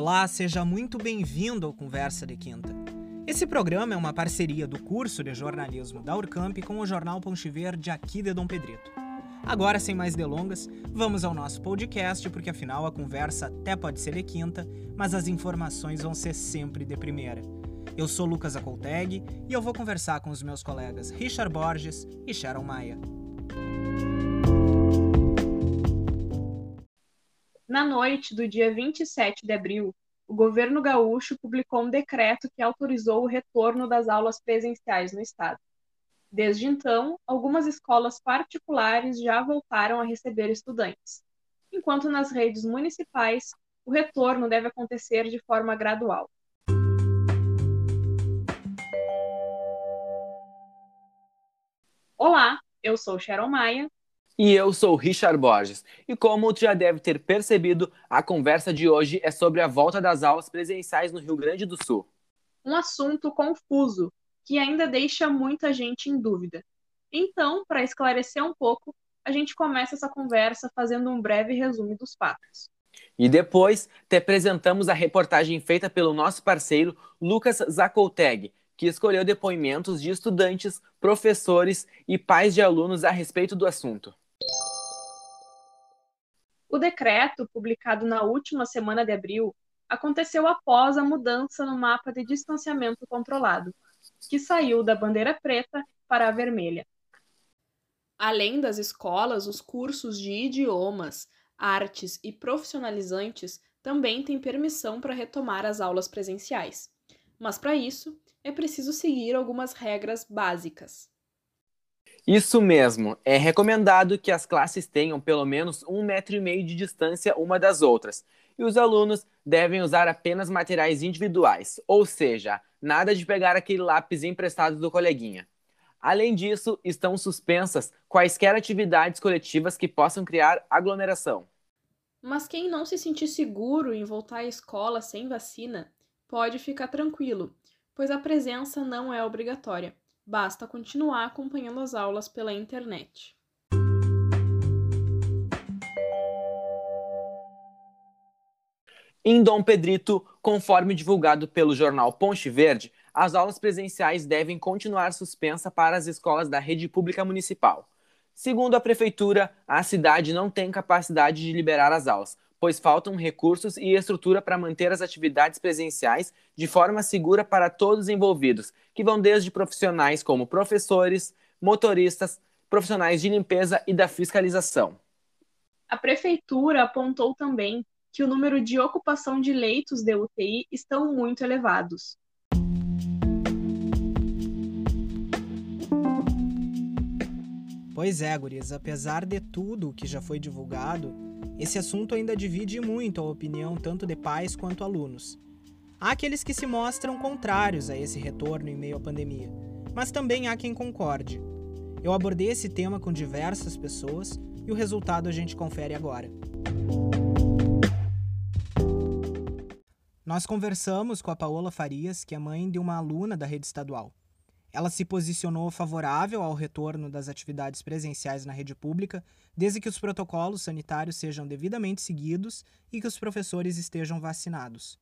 Olá, seja muito bem-vindo ao Conversa de Quinta. Esse programa é uma parceria do curso de jornalismo da Urcamp com o jornal Ponte Verde aqui de Dom Pedrito. Agora, sem mais delongas, vamos ao nosso podcast, porque afinal a conversa até pode ser de quinta, mas as informações vão ser sempre de primeira. Eu sou Lucas Acolteg e eu vou conversar com os meus colegas Richard Borges e Sharon Maia. Na noite do dia 27 de abril, o governo gaúcho publicou um decreto que autorizou o retorno das aulas presenciais no estado. Desde então, algumas escolas particulares já voltaram a receber estudantes, enquanto nas redes municipais o retorno deve acontecer de forma gradual. Olá, eu sou Sharon Maia e eu sou Richard Borges. E como tu já deve ter percebido, a conversa de hoje é sobre a volta das aulas presenciais no Rio Grande do Sul. Um assunto confuso que ainda deixa muita gente em dúvida. Então, para esclarecer um pouco, a gente começa essa conversa fazendo um breve resumo dos fatos. E depois te apresentamos a reportagem feita pelo nosso parceiro Lucas Zacolteg, que escolheu depoimentos de estudantes, professores e pais de alunos a respeito do assunto. O decreto, publicado na última semana de abril, aconteceu após a mudança no mapa de distanciamento controlado, que saiu da bandeira preta para a vermelha. Além das escolas, os cursos de idiomas, artes e profissionalizantes também têm permissão para retomar as aulas presenciais. Mas para isso, é preciso seguir algumas regras básicas. Isso mesmo. É recomendado que as classes tenham pelo menos um metro e meio de distância uma das outras. E os alunos devem usar apenas materiais individuais, ou seja, nada de pegar aquele lápis emprestado do coleguinha. Além disso, estão suspensas quaisquer atividades coletivas que possam criar aglomeração. Mas quem não se sentir seguro em voltar à escola sem vacina, pode ficar tranquilo, pois a presença não é obrigatória basta continuar acompanhando as aulas pela internet. Em Dom Pedrito, conforme divulgado pelo jornal Ponte Verde, as aulas presenciais devem continuar suspensas para as escolas da rede pública municipal. Segundo a prefeitura, a cidade não tem capacidade de liberar as aulas, pois faltam recursos e estrutura para manter as atividades presenciais de forma segura para todos os envolvidos, que vão desde profissionais como professores, motoristas, profissionais de limpeza e da fiscalização. A prefeitura apontou também que o número de ocupação de leitos de UTI estão muito elevados. Pois é, guris, apesar de tudo que já foi divulgado, esse assunto ainda divide muito a opinião tanto de pais quanto alunos. Há aqueles que se mostram contrários a esse retorno em meio à pandemia, mas também há quem concorde. Eu abordei esse tema com diversas pessoas e o resultado a gente confere agora. Nós conversamos com a Paola Farias, que é mãe de uma aluna da rede estadual. Ela se posicionou favorável ao retorno das atividades presenciais na rede pública, desde que os protocolos sanitários sejam devidamente seguidos e que os professores estejam vacinados.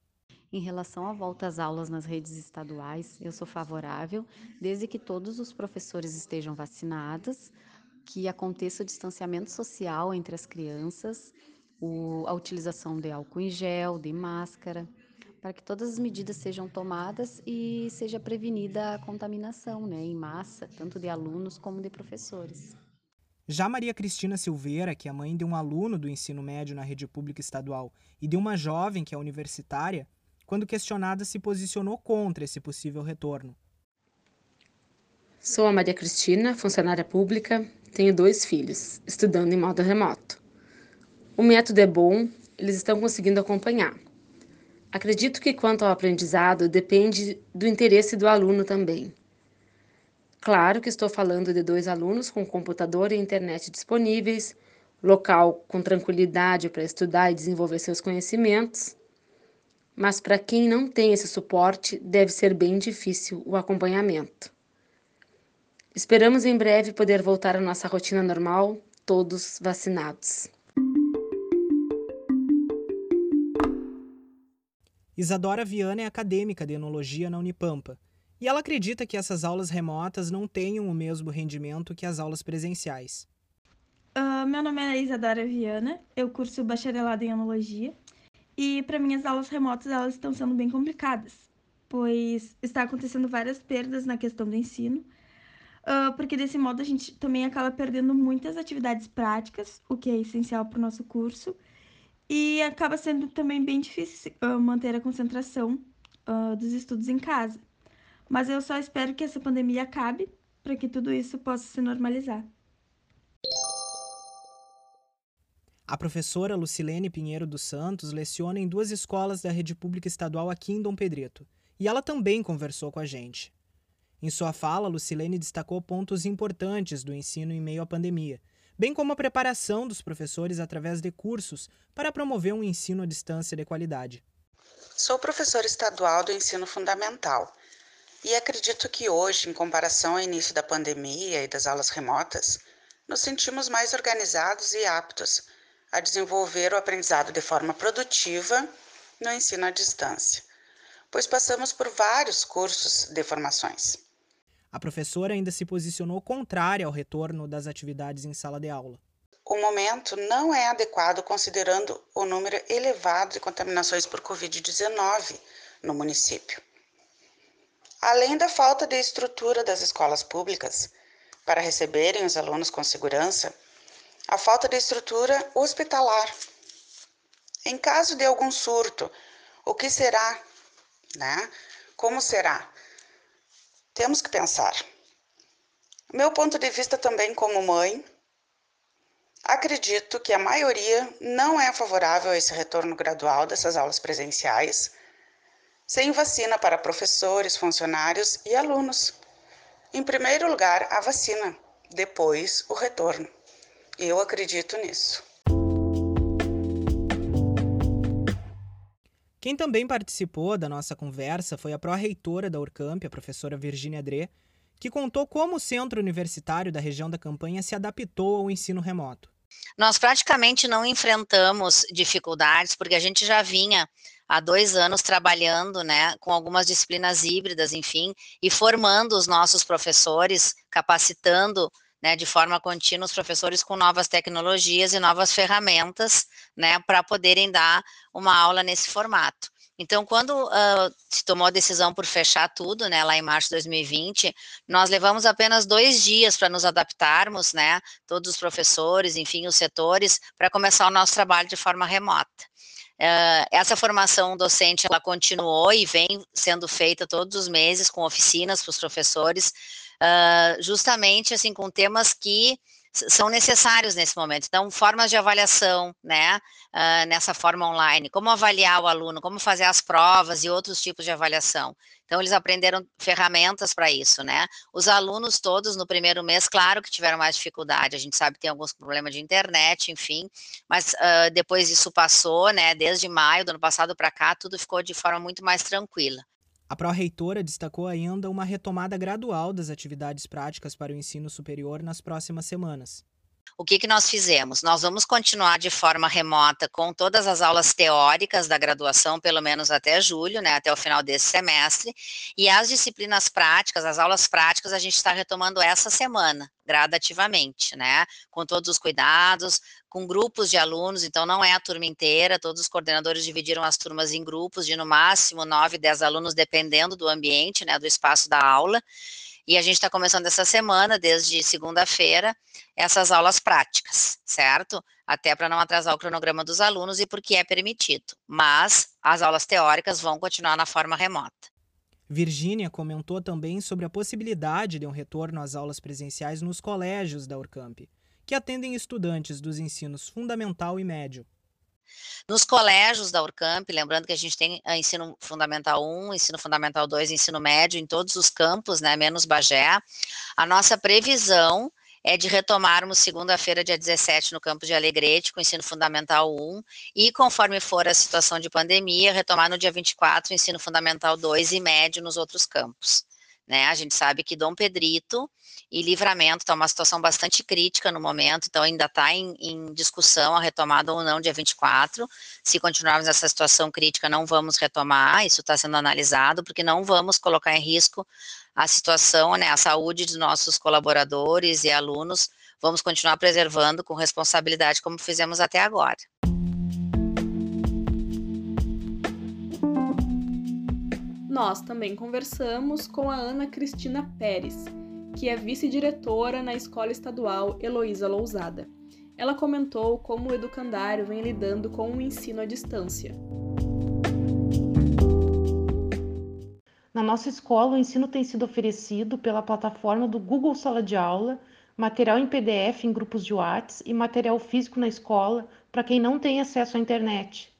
Em relação à volta às aulas nas redes estaduais, eu sou favorável, desde que todos os professores estejam vacinados, que aconteça o distanciamento social entre as crianças, a utilização de álcool em gel, de máscara, para que todas as medidas sejam tomadas e seja prevenida a contaminação né, em massa, tanto de alunos como de professores. Já Maria Cristina Silveira, que é mãe de um aluno do ensino médio na rede pública estadual e de uma jovem que é universitária, quando questionada se posicionou contra esse possível retorno. Sou a Maria Cristina, funcionária pública, tenho dois filhos, estudando em modo remoto. O método é bom, eles estão conseguindo acompanhar. Acredito que quanto ao aprendizado depende do interesse do aluno também. Claro que estou falando de dois alunos com computador e internet disponíveis, local com tranquilidade para estudar e desenvolver seus conhecimentos. Mas para quem não tem esse suporte, deve ser bem difícil o acompanhamento. Esperamos em breve poder voltar à nossa rotina normal, todos vacinados. Isadora Viana é acadêmica de enologia na Unipampa. E ela acredita que essas aulas remotas não tenham o mesmo rendimento que as aulas presenciais. Uh, meu nome é Isadora Viana, eu curso bacharelado em enologia. E para mim as aulas remotas elas estão sendo bem complicadas, pois está acontecendo várias perdas na questão do ensino, uh, porque desse modo a gente também acaba perdendo muitas atividades práticas, o que é essencial para o nosso curso, e acaba sendo também bem difícil manter a concentração uh, dos estudos em casa. Mas eu só espero que essa pandemia acabe para que tudo isso possa se normalizar. A professora Lucilene Pinheiro dos Santos leciona em duas escolas da rede pública estadual aqui em Dom Pedrito, e ela também conversou com a gente. Em sua fala, Lucilene destacou pontos importantes do ensino em meio à pandemia, bem como a preparação dos professores através de cursos para promover um ensino à distância de qualidade. Sou professora estadual do ensino fundamental e acredito que hoje, em comparação ao início da pandemia e das aulas remotas, nos sentimos mais organizados e aptos a desenvolver o aprendizado de forma produtiva no ensino à distância, pois passamos por vários cursos de formações. A professora ainda se posicionou contrária ao retorno das atividades em sala de aula. O momento não é adequado considerando o número elevado de contaminações por Covid-19 no município. Além da falta de estrutura das escolas públicas para receberem os alunos com segurança, a falta de estrutura hospitalar. Em caso de algum surto, o que será? Né? Como será? Temos que pensar. Meu ponto de vista também como mãe, acredito que a maioria não é favorável a esse retorno gradual dessas aulas presenciais, sem vacina para professores, funcionários e alunos. Em primeiro lugar, a vacina, depois o retorno. Eu acredito nisso. Quem também participou da nossa conversa foi a pró-reitora da Urcamp, a professora Virginia Dré, que contou como o centro universitário da região da campanha se adaptou ao ensino remoto. Nós praticamente não enfrentamos dificuldades, porque a gente já vinha há dois anos trabalhando, né, com algumas disciplinas híbridas, enfim, e formando os nossos professores, capacitando né, de forma contínua os professores com novas tecnologias e novas ferramentas, né, para poderem dar uma aula nesse formato. Então, quando uh, se tomou a decisão por fechar tudo, né, lá em março de 2020, nós levamos apenas dois dias para nos adaptarmos, né, todos os professores, enfim, os setores, para começar o nosso trabalho de forma remota. Uh, essa formação docente, ela continuou e vem sendo feita todos os meses com oficinas para os professores, uh, justamente assim com temas que são necessários nesse momento. Então, formas de avaliação, né, uh, nessa forma online, como avaliar o aluno, como fazer as provas e outros tipos de avaliação. Então, eles aprenderam ferramentas para isso, né. Os alunos todos no primeiro mês, claro que tiveram mais dificuldade, a gente sabe que tem alguns problemas de internet, enfim, mas uh, depois isso passou, né, desde maio do ano passado para cá, tudo ficou de forma muito mais tranquila. A pró-reitora destacou ainda uma retomada gradual das atividades práticas para o ensino superior nas próximas semanas. O que, que nós fizemos? Nós vamos continuar de forma remota com todas as aulas teóricas da graduação, pelo menos até julho, né, até o final desse semestre, e as disciplinas práticas, as aulas práticas, a gente está retomando essa semana, gradativamente, né, com todos os cuidados, com grupos de alunos, então não é a turma inteira, todos os coordenadores dividiram as turmas em grupos de no máximo 9, 10 alunos, dependendo do ambiente, né, do espaço da aula, e a gente está começando essa semana, desde segunda-feira, essas aulas práticas, certo? Até para não atrasar o cronograma dos alunos e porque é permitido. Mas as aulas teóricas vão continuar na forma remota. Virgínia comentou também sobre a possibilidade de um retorno às aulas presenciais nos colégios da Urcamp, que atendem estudantes dos ensinos fundamental e médio. Nos colégios da Urcamp, lembrando que a gente tem ensino fundamental 1, ensino fundamental 2, ensino médio em todos os campos, né, menos Bagé, a nossa previsão é de retomarmos segunda-feira, dia 17, no campus de Alegrete, com ensino fundamental 1, e conforme for a situação de pandemia, retomar no dia 24 o ensino fundamental 2 e médio nos outros campos. Né? A gente sabe que Dom Pedrito e Livramento está uma situação bastante crítica no momento, então ainda está em, em, discussão a retomada ou não dia 24. Se continuarmos nessa situação crítica, não vamos retomar, isso está sendo analisado, porque não vamos colocar em risco a situação, né, a saúde dos nossos colaboradores e alunos, vamos continuar preservando com responsabilidade como fizemos até agora. Nós também conversamos com a Ana Cristina Pérez, que é vice-diretora na Escola Estadual Heloísa Lousada. Ela comentou como o educandário vem lidando com o ensino à distância. Na nossa escola, o ensino tem sido oferecido pela plataforma do Google Sala de Aula, material em PDF em grupos de WhatsApp e material físico na escola para quem não tem acesso à internet.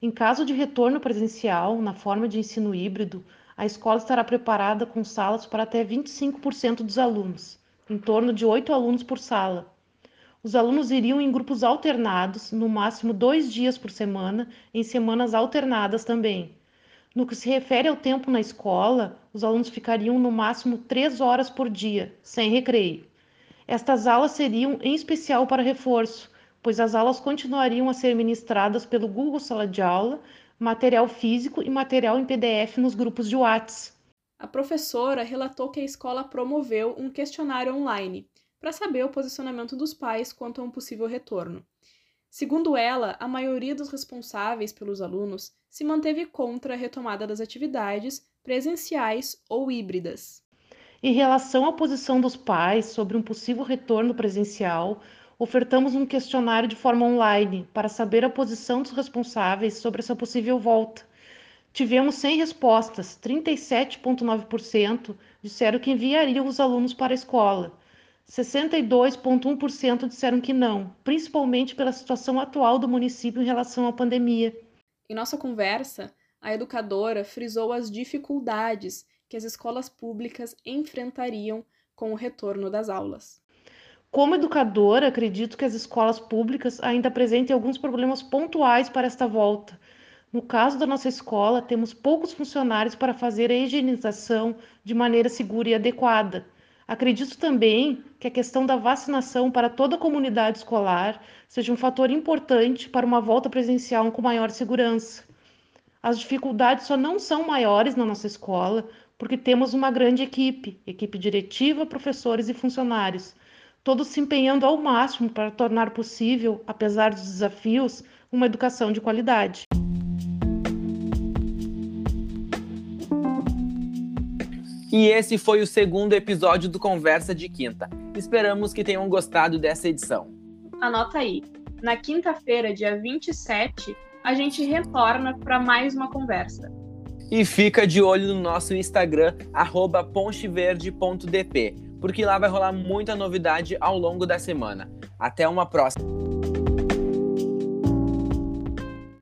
Em caso de retorno presencial, na forma de ensino híbrido, a escola estará preparada com salas para até 25% dos alunos, em torno de oito alunos por sala. Os alunos iriam em grupos alternados, no máximo dois dias por semana, em semanas alternadas também. No que se refere ao tempo na escola, os alunos ficariam no máximo três horas por dia, sem recreio. Estas aulas seriam em especial para reforço, pois as aulas continuariam a ser ministradas pelo Google Sala de Aula, material físico e material em PDF nos grupos de WhatsApp. A professora relatou que a escola promoveu um questionário online para saber o posicionamento dos pais quanto a um possível retorno. Segundo ela, a maioria dos responsáveis pelos alunos se manteve contra a retomada das atividades presenciais ou híbridas. Em relação à posição dos pais sobre um possível retorno presencial, ofertamos um questionário de forma online para saber a posição dos responsáveis sobre essa possível volta. Tivemos 100 respostas, 37,9% disseram que enviariam os alunos para a escola. 62,1% disseram que não, principalmente pela situação atual do município em relação à pandemia. Em nossa conversa, a educadora frisou as dificuldades que as escolas públicas enfrentariam com o retorno das aulas. Como educadora, acredito que as escolas públicas ainda apresentem alguns problemas pontuais para esta volta. No caso da nossa escola, temos poucos funcionários para fazer a higienização de maneira segura e adequada. Acredito também que a questão da vacinação para toda a comunidade escolar seja um fator importante para uma volta presencial com maior segurança. As dificuldades só não são maiores na nossa escola porque temos uma grande equipe, equipe diretiva, professores e funcionários todos se empenhando ao máximo para tornar possível, apesar dos desafios, uma educação de qualidade. E esse foi o segundo episódio do Conversa de Quinta. Esperamos que tenham gostado dessa edição. Anota aí. Na quinta-feira, dia 27, a gente retorna para mais uma conversa. E fica de olho no nosso Instagram, poncheverde.dp porque lá vai rolar muita novidade ao longo da semana. Até uma próxima!